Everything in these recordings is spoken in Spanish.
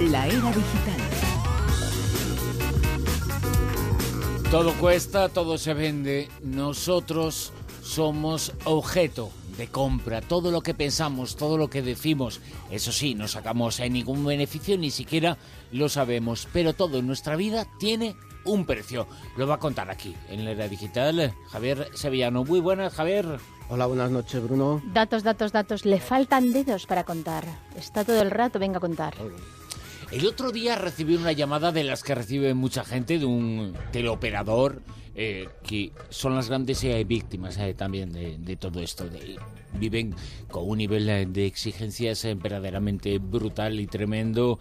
La era digital. Todo cuesta, todo se vende. Nosotros somos objeto de compra. Todo lo que pensamos, todo lo que decimos, eso sí, no sacamos ningún beneficio, ni siquiera lo sabemos. Pero todo en nuestra vida tiene un precio. Lo va a contar aquí, en la era digital, Javier Sevillano. Muy buenas, Javier. Hola, buenas noches, Bruno. Datos, datos, datos. Le faltan dedos para contar. Está todo el rato, venga a contar. El otro día recibí una llamada de las que recibe mucha gente, de un teleoperador, eh, que son las grandes eh, víctimas eh, también de, todo esto. viven con un nivel de exigencias verdaderamente brutal y tremendo,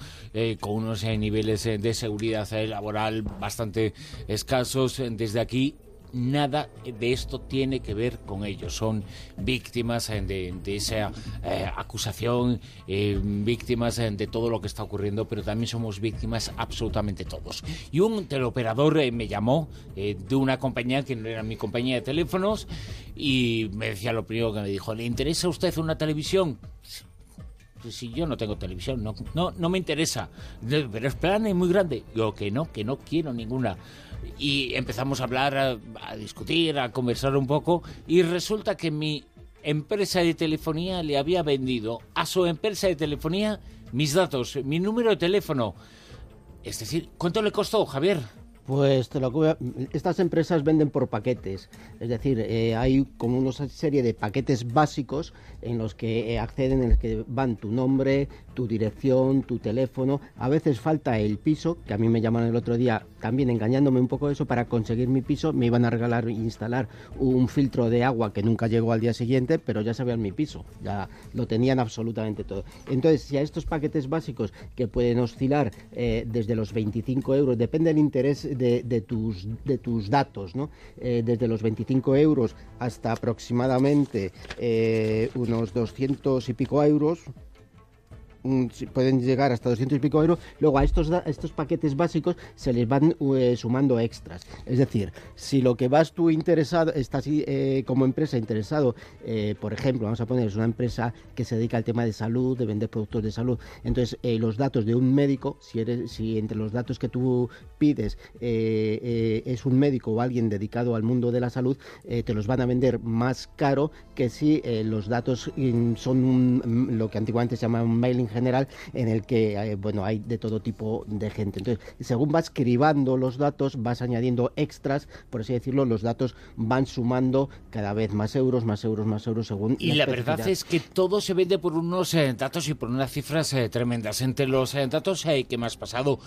con unos niveles de seguridad laboral bastante escasos. Desde aquí nada de esto tiene que ver con ellos. Son víctimas eh, de, esa eh, acusación, eh, víctimas de todo lo que está ocurriendo, pero también somos víctimas absolutamente todos. Y un teleoperador me llamó de una compañía que no era mi compañía de teléfonos y me decía lo primero que me dijo, ¿le interesa a usted una televisión? Si yo no tengo televisión, no, no, no me interesa. Pero es plan es muy grande. Yo que no, que no quiero ninguna y empezamos a hablar, a, discutir, a conversar un poco y resulta que mi empresa de telefonía le había vendido a su empresa de telefonía mis datos, mi número de teléfono. Es decir, ¿cuánto le costó, Javier? Pues te lo estas empresas venden por paquetes, es decir, eh, hay como una serie de paquetes básicos en los que eh, acceden, en los que van tu nombre, tu dirección, tu teléfono. A veces falta el piso, que a mí me llamaron el otro día también engañándome un poco eso para conseguir mi piso. Me iban a regalar e instalar un filtro de agua que nunca llegó al día siguiente, pero ya sabían mi piso, ya lo tenían absolutamente todo. Entonces, si a estos paquetes básicos que pueden oscilar eh, desde los 25 euros, depende del interés de, tus, de tus datos, ¿no? Eh, desde los 25 euros hasta aproximadamente eh, unos 200 y pico euros, pueden llegar hasta 200 y pico euros, luego a estos, estos paquetes básicos se les van eh, sumando extras. Es decir, si lo que vas tú interesado, estás eh, como empresa interesado, eh, por ejemplo, vamos a poner, es una empresa que se dedica al tema de salud, de vender productos de salud, entonces los datos de un médico, si, eres, si entre los datos que tú pides es un médico o alguien dedicado al mundo de la salud, te los van a vender más caro que si los datos son lo que antiguamente se llama un mailing general en el que eh, bueno hay de todo tipo de gente. Entonces, según vas cribando los datos, vas añadiendo extras, por así decirlo, los datos van sumando cada vez más euros, más euros, más euros según. Y la, verdad es que todo se vende por unos eh, datos y por unas cifras eh, tremendas. Entre los datos que me has pasado,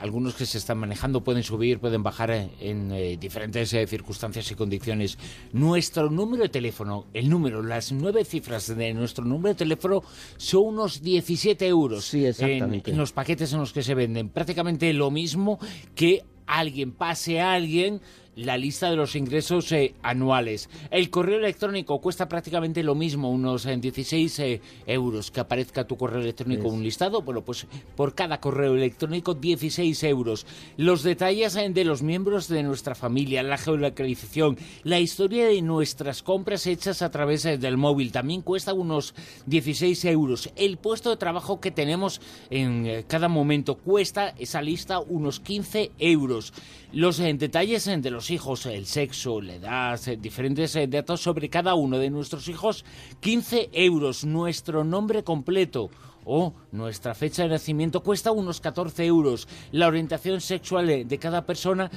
algunos que se están manejando pueden subir, pueden bajar en diferentes circunstancias y condiciones. Nuestro número de teléfono, el número, las nueve cifras de nuestro número de teléfono son unos 10 17 euros sí, exactamente. En, los paquetes en los que se venden. Prácticamente lo mismo que alguien pase a alguien la lista de los ingresos eh, anuales. El correo electrónico cuesta prácticamente lo mismo, unos 16 eh, euros que aparezca tu correo electrónico un listado. Bueno, pues por cada correo electrónico 16 euros. Los detalles eh, de los miembros de nuestra familia, la geolocalización, la historia de nuestras compras hechas a través del móvil también cuesta unos 16 euros. El puesto de trabajo que tenemos en cada momento cuesta esa lista unos 15 euros. Los detalles de los hijos, el sexo, la edad, eh, diferentes eh, datos sobre cada uno de nuestros hijos, 15 euros, nuestro nombre completo o nuestra fecha de nacimiento cuesta unos 14 euros, la orientación sexual de cada persona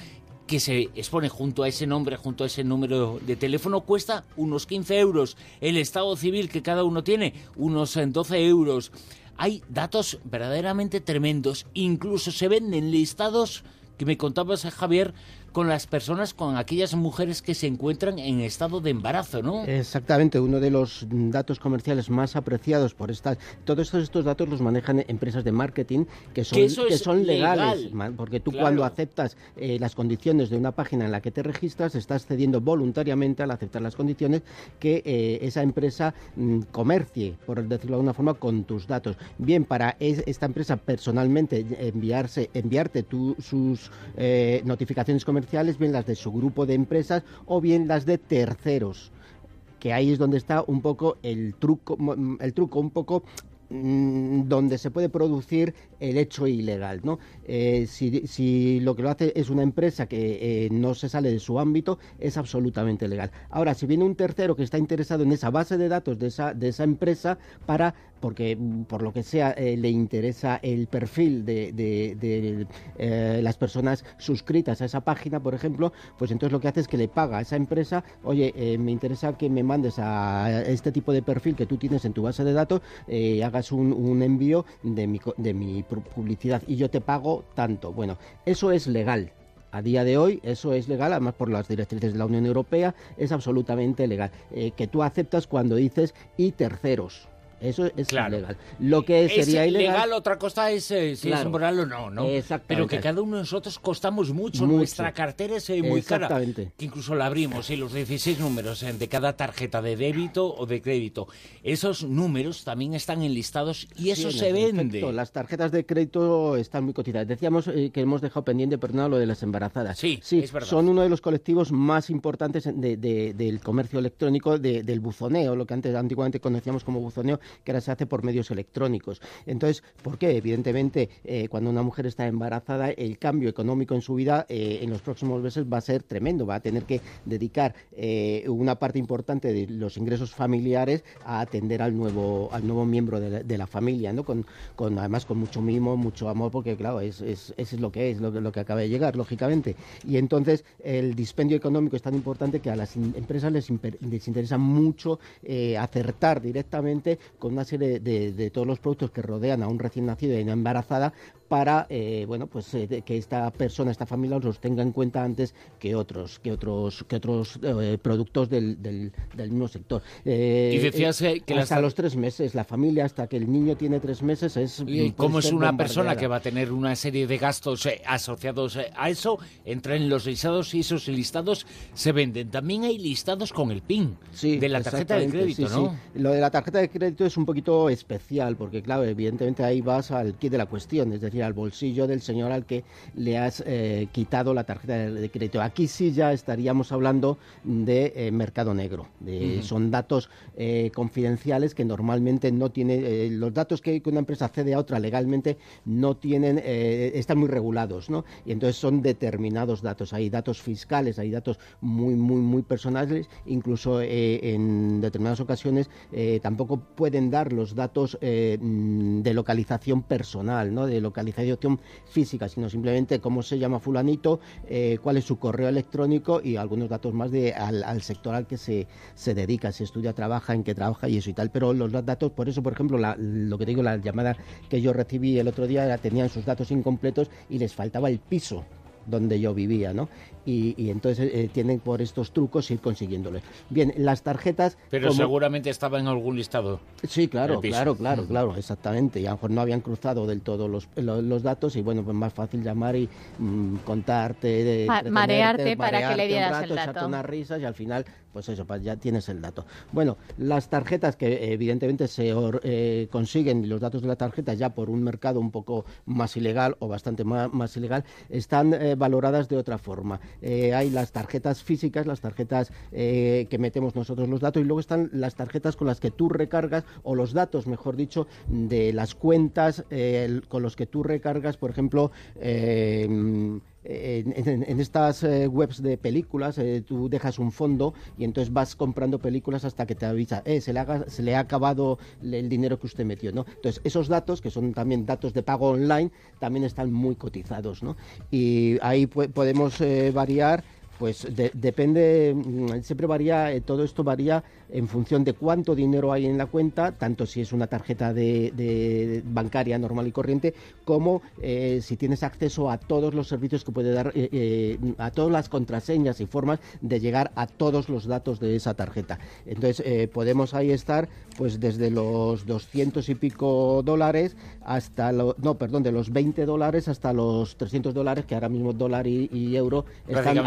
que se expone junto a ese nombre, junto a ese número de teléfono, cuesta unos 15 euros. El estado civil que cada uno tiene, unos 12 eh, euros. Hay datos verdaderamente tremendos. Incluso se venden listados que me contabas, Javier, con las personas, con aquellas mujeres que se encuentran en estado de embarazo, ¿no? Exactamente, uno de los datos comerciales más apreciados por estas... Todos estos, datos los manejan empresas de marketing que son, que son legales, porque tú cuando aceptas eh, las condiciones de una página en la que te registras, estás cediendo voluntariamente al aceptar las condiciones que eh, esa empresa mm, comercie, por decirlo de alguna forma, con tus datos. Bien, para esta empresa personalmente enviarse, enviarte sus eh, notificaciones comerciales, bien las de su grupo de empresas o bien las de terceros que ahí es donde está un poco el truco, el truco un poco mm, donde se puede producir el hecho ilegal. ¿no? Eh, si, lo que lo hace es una empresa que eh, no se sale de su ámbito, es absolutamente legal. Ahora, si viene un tercero que está interesado en esa base de datos de esa, de esa empresa para porque mm, por lo que sea eh, le interesa el perfil de, de, las personas suscritas a esa página, por ejemplo, pues entonces lo que hace es que le paga a esa empresa, oye, me interesa que me mandes a este tipo de perfil que tú tienes en tu base de datos, hagas un, envío de mi, de mi publicidad y yo te pago tanto. Bueno, eso es legal. A día de hoy eso es legal, además por las directrices de la Unión Europea es absolutamente legal. Eh, que tú aceptas cuando dices y terceros. Eso es ilegal. Lo que sería ilegal. otra cosa es eh, si es moral o no, ¿no? Pero que cada uno de nosotros costamos mucho, nuestra cartera es eh, muy cara. Que incluso la abrimos y los 16 números eh, de cada tarjeta de débito o de crédito. Esos números también están enlistados y eso se vende. Las tarjetas de crédito están muy cotizadas. Decíamos que hemos dejado pendiente, pero no lo de las embarazadas. Sí, sí es verdad. son uno de los colectivos más importantes del comercio electrónico, del buzoneo, lo que antes antiguamente conocíamos como buzoneo, que ahora se hace por medios electrónicos. Entonces, ¿por qué? Evidentemente, eh, cuando una mujer está embarazada, el cambio económico en su vida eh, en los próximos meses va a ser tremendo. Va a tener que dedicar eh, una parte importante de los ingresos familiares a atender al nuevo, al nuevo miembro de la, familia, ¿no? Con, con, además con mucho mimo, mucho amor, porque claro, es, es, es lo que es, lo, lo, que acaba de llegar, lógicamente. Y entonces el dispendio económico es tan importante que a las empresas les, les interesa mucho acertar directamente con una serie de, todos los productos que rodean a un recién nacido y una embarazada para eh, bueno pues eh, que esta persona esta familia los tenga en cuenta antes que otros que otros que otros eh, productos del, del, mismo sector. Y decías que hasta los tres meses la familia hasta que el niño tiene tres meses es y como es una persona que va a tener una serie de gastos asociados a eso entra en los listados y esos listados se venden. También hay listados con el PIN de la tarjeta de crédito no lo de la tarjeta de crédito es un poquito especial, porque claro, evidentemente ahí vas al kit de la cuestión, es decir, al bolsillo del señor al que le has eh, quitado la tarjeta de, crédito. Aquí sí ya estaríamos hablando de eh, mercado negro. Son datos eh, confidenciales que normalmente no tiene, los datos que una empresa cede a otra legalmente no tienen, están muy regulados, ¿no? Y entonces son determinados datos. Hay datos fiscales, hay datos muy, muy, muy personales, incluso en determinadas ocasiones tampoco pueden dar los datos eh, mm, de localización personal, ¿no? de localización física, sino simplemente cómo se llama fulanito, eh, cuál es su correo electrónico y algunos datos más de al, sector al que se, se, dedica, si estudia, trabaja, en qué trabaja y eso y tal. Pero los datos, por eso, por ejemplo, lo que digo, la llamada que yo recibí el otro día tenían sus datos incompletos y les faltaba el piso donde yo vivía, ¿no? Y, entonces eh, tienen por estos trucos ir consiguiéndole. Bien, las tarjetas... Pero seguramente estaba en algún listado. Sí, claro, claro, claro, claro, exactamente. Y a lo mejor no habían cruzado del todo los, los, datos y bueno, pues más fácil llamar y mm, contarte... marearte para que le dieras el dato. unas risas y al final pues eso, ya tienes el dato. Bueno, las tarjetas que evidentemente se eh, consiguen, los datos de la tarjeta ya por un mercado un poco más ilegal o bastante más, ilegal, están eh, valoradas de otra forma. Eh, hay las tarjetas físicas, las tarjetas que metemos nosotros los datos y luego están las tarjetas con las que tú recargas o los datos, mejor dicho, de las cuentas con los que tú recargas, por ejemplo, en, estas eh, webs de películas eh, tú dejas un fondo y entonces vas comprando películas hasta que te avisa, eh, se, le se le ha acabado el dinero que usted metió, ¿no? Entonces esos datos, que son también datos de pago online, también están muy cotizados, ¿no? Y ahí podemos variar pues depende, mm, siempre varía, eh, todo esto varía en función de cuánto dinero hay en la cuenta, tanto si es una tarjeta de, bancaria normal y corriente, como eh, si tienes acceso a todos los servicios que puede dar, eh, a todas las contraseñas y formas de llegar a todos los datos de esa tarjeta. Entonces podemos ahí estar, pues desde los 200 y pico dólares hasta, lo, no, perdón, de los 20 dólares hasta los 300 dólares, que ahora mismo dólar y, euro están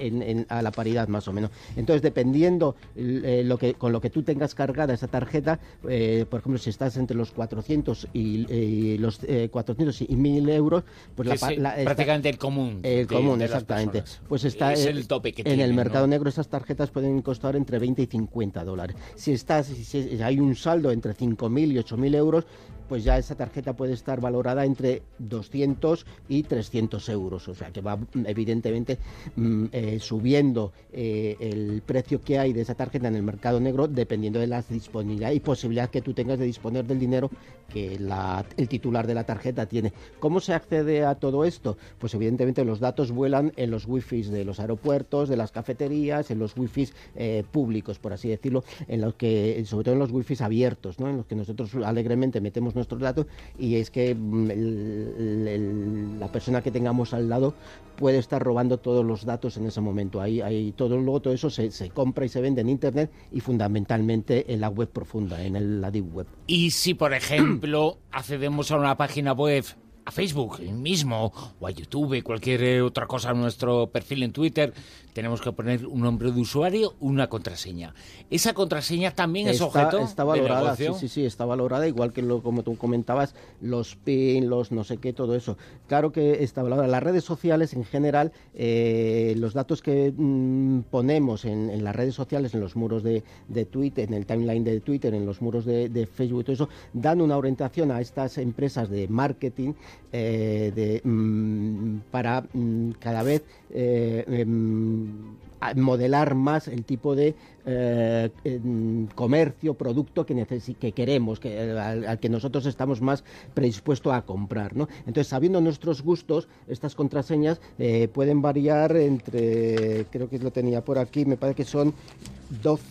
eh, a la paridad más o menos. Entonces, dependiendo lo que, con lo que tú tengas cargada esa tarjeta, por ejemplo, si estás entre los 400 y, los 400 y 1000 euros, pues la, prácticamente el común. El común, exactamente. Pues está es el tope que en el mercado negro esas tarjetas pueden costar entre 20 y 50 dólares. Si estás, si hay un saldo entre 5.000 y 8.000 euros, pues ya esa tarjeta puede estar valorada entre 200 y 300 euros. O sea que va evidentemente mm, eh, subiendo eh, el precio que hay de esa tarjeta en el mercado negro dependiendo de la disponibilidad y posibilidad que tú tengas de disponer del dinero que el titular de la tarjeta tiene. ¿Cómo se accede a todo esto? Pues evidentemente los datos vuelan en los wifi de los aeropuertos, de las cafeterías, en los wifi eh, públicos, por así decirlo, en los que, sobre todo en los wifi abiertos, ¿no? en los que nosotros alegremente metemos nuestros datos y es que mm, la persona que tengamos al lado puede estar robando todos los datos en ese momento. Ahí, ahí todo luego todo eso se, se, compra y se vende en internet y fundamentalmente en la web profunda, en la deep web. Y si por ejemplo accedemos a una página web a Facebook mismo o a YouTube, cualquier eh, otra cosa nuestro perfil en Twitter, tenemos que poner un nombre de usuario, una contraseña. Esa contraseña también es objeto está valorada, sí, sí, sí, está valorada, igual que lo, como tú comentabas, los PIN, los no sé qué, todo eso. Claro que está valorada. Las redes sociales en general, eh, los datos que mm, ponemos en, las redes sociales, en los muros de, Twitter, en el timeline de Twitter, en los muros de, de Facebook, todo eso, dan una orientación a estas empresas de marketing eh, de, mm, para mm, cada vez eh, em, modelar más el tipo de eh, comercio, producto que, que queremos, que, al, que nosotros estamos más predispuestos a comprar. ¿no? Entonces, sabiendo nuestros gustos, estas contraseñas pueden variar entre, creo que lo tenía por aquí, me parece que son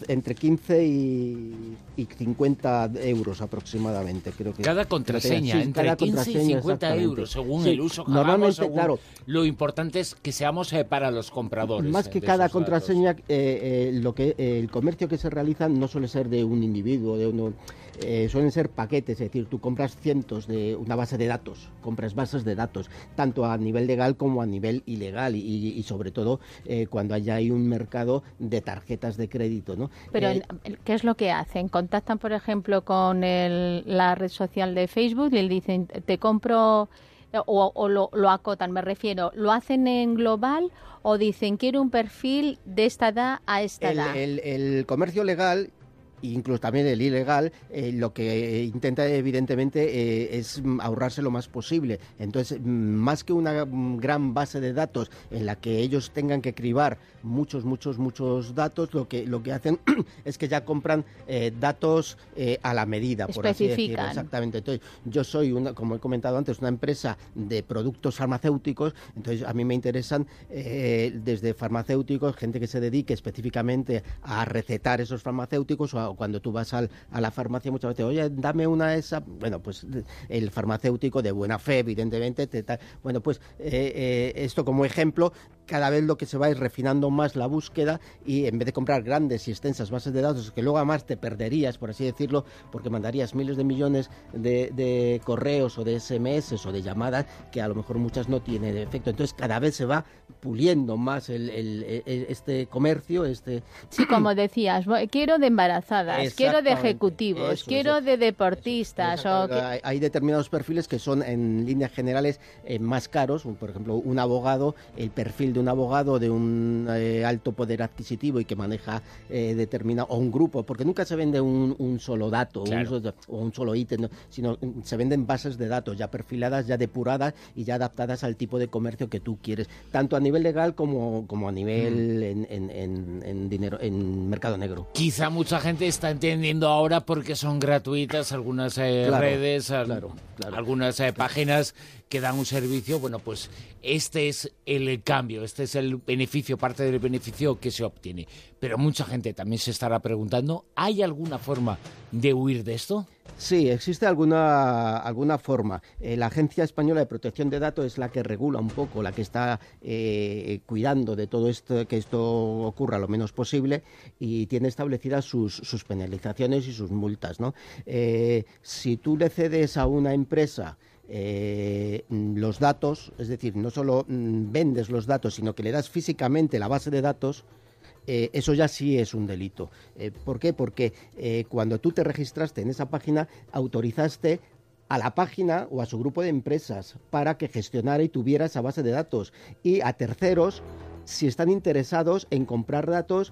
entre 15 y, 50 euros aproximadamente. Creo que cada contraseña, entre 15 y 50 euros, según el uso que Normalmente, claro. Lo importante es que seamos eh, para los compradores. Más que cada contraseña, eh, eh, lo que el comercio que se realiza no suele ser de un individuo, de uno eh, suelen ser paquetes, es decir, tú compras cientos de una base de datos, compras bases de datos, tanto a nivel legal como a nivel ilegal y, sobre todo eh, cuando haya hay un mercado de tarjetas de crédito, ¿no? Pero eh, ¿qué es lo que hacen? Contactan, por ejemplo, con la red social de Facebook y le dicen, te compro o, lo, acotan, me refiero, ¿lo hacen en global o dicen quiero un perfil de esta edad a esta edad? el, comercio legal incluso también el ilegal, eh, lo que intenta evidentemente eh, es ahorrarse lo más posible. Entonces, mm, más que una gran base de datos en la que ellos tengan que cribar muchos, muchos, muchos datos, lo que, lo que hacen es que ya compran eh, datos a la medida, por así decirlo. Exactamente. Entonces, yo soy, una, como he comentado antes, una empresa de productos farmacéuticos, entonces a mí me interesan desde farmacéuticos, gente que se dedique específicamente a recetar esos farmacéuticos o a cuando tú vas al, a la farmacia muchas veces, oye, dame una de esas, bueno, pues el farmacéutico de buena fe, evidentemente, te, bueno, pues eh, eh, esto como ejemplo, cada vez lo que se va es refinando más la búsqueda y en vez de comprar grandes y extensas bases de datos que luego además te perderías, por así decirlo, porque mandarías miles de millones de, correos o de SMS o de llamadas que a lo mejor muchas no tienen efecto. Entonces cada vez se va puliendo más el, este comercio, este... Sí, como decías, quiero de quiero de ejecutivos, quiero de deportistas. O hay, determinados perfiles que son en líneas generales eh, más caros, por ejemplo, un abogado, el perfil de un abogado de un eh, alto poder adquisitivo y que maneja eh, determinado, o un grupo, porque nunca se vende un, solo dato o un solo ítem, sino mm, se venden bases de datos ya perfiladas, ya depuradas y ya adaptadas al tipo de comercio que tú quieres, tanto a nivel legal como, como a nivel mm. en, dinero, en mercado negro. Quizá mucha gente está entendiendo ahora porque son gratuitas algunas eh, redes, algunas páginas que dan un servicio, bueno, pues este es el cambio, este es el beneficio, parte del beneficio que se obtiene. Pero mucha gente también se estará preguntando, ¿hay alguna forma de huir de esto? Sí, existe alguna, alguna forma. Eh, la Agencia Española de Protección de Datos es la que regula un poco, la que está eh, cuidando de todo esto, que esto ocurra lo menos posible y tiene establecidas sus, sus penalizaciones y sus multas. ¿no? Eh, si tú le cedes a una empresa los datos, es decir, no solo mm, vendes los datos, sino que le das físicamente la base de datos, eh, eso ya sí es un delito. Eh, ¿Por qué? Porque cuando tú te registraste en esa página, autorizaste a la página o a su grupo de empresas para que gestionara y tuviera esa base de datos y a terceros si están interesados en comprar datos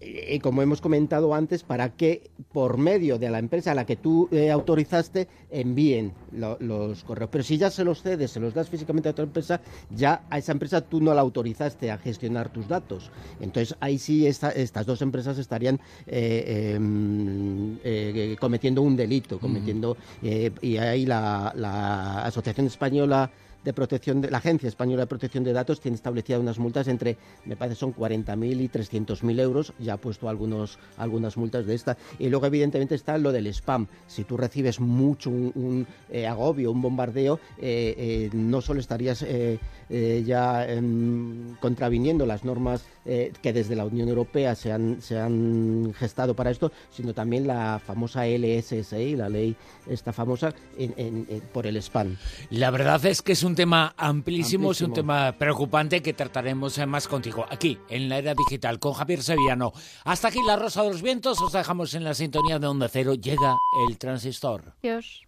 y como hemos comentado antes, para que por medio de la empresa a la que tú eh, autorizaste envíen los correos. Pero si ya se los cedes, se los das físicamente a otra empresa, ya a esa empresa tú no la autorizaste a gestionar tus datos. Entonces ahí sí estas dos empresas estarían eh, em, eh, cometiendo un delito, cometiendo y ahí la Asociación Española de protección de la Agencia Española de Protección de Datos tiene establecidas unas multas entre, me parece, son 40.000 y 300.000 euros. Ya ha puesto algunos, algunas multas de esta. Y luego, evidentemente, está lo del spam. Si tú recibes mucho un, eh, agobio, un bombardeo, eh, eh, no solo estarías ya em, contraviniendo las normas que desde la Unión Europea se han, se han gestado para esto, sino también la famosa LSSI, la ley esta famosa, por el spam. La verdad es que es un tema amplísimo, es un tema preocupante que trataremos más contigo aquí en la era digital con Javier Sevillano. Hasta aquí la Rosa de los Vientos, os dejamos en la sintonía de Onda Cero. Llega el transistor. Adiós.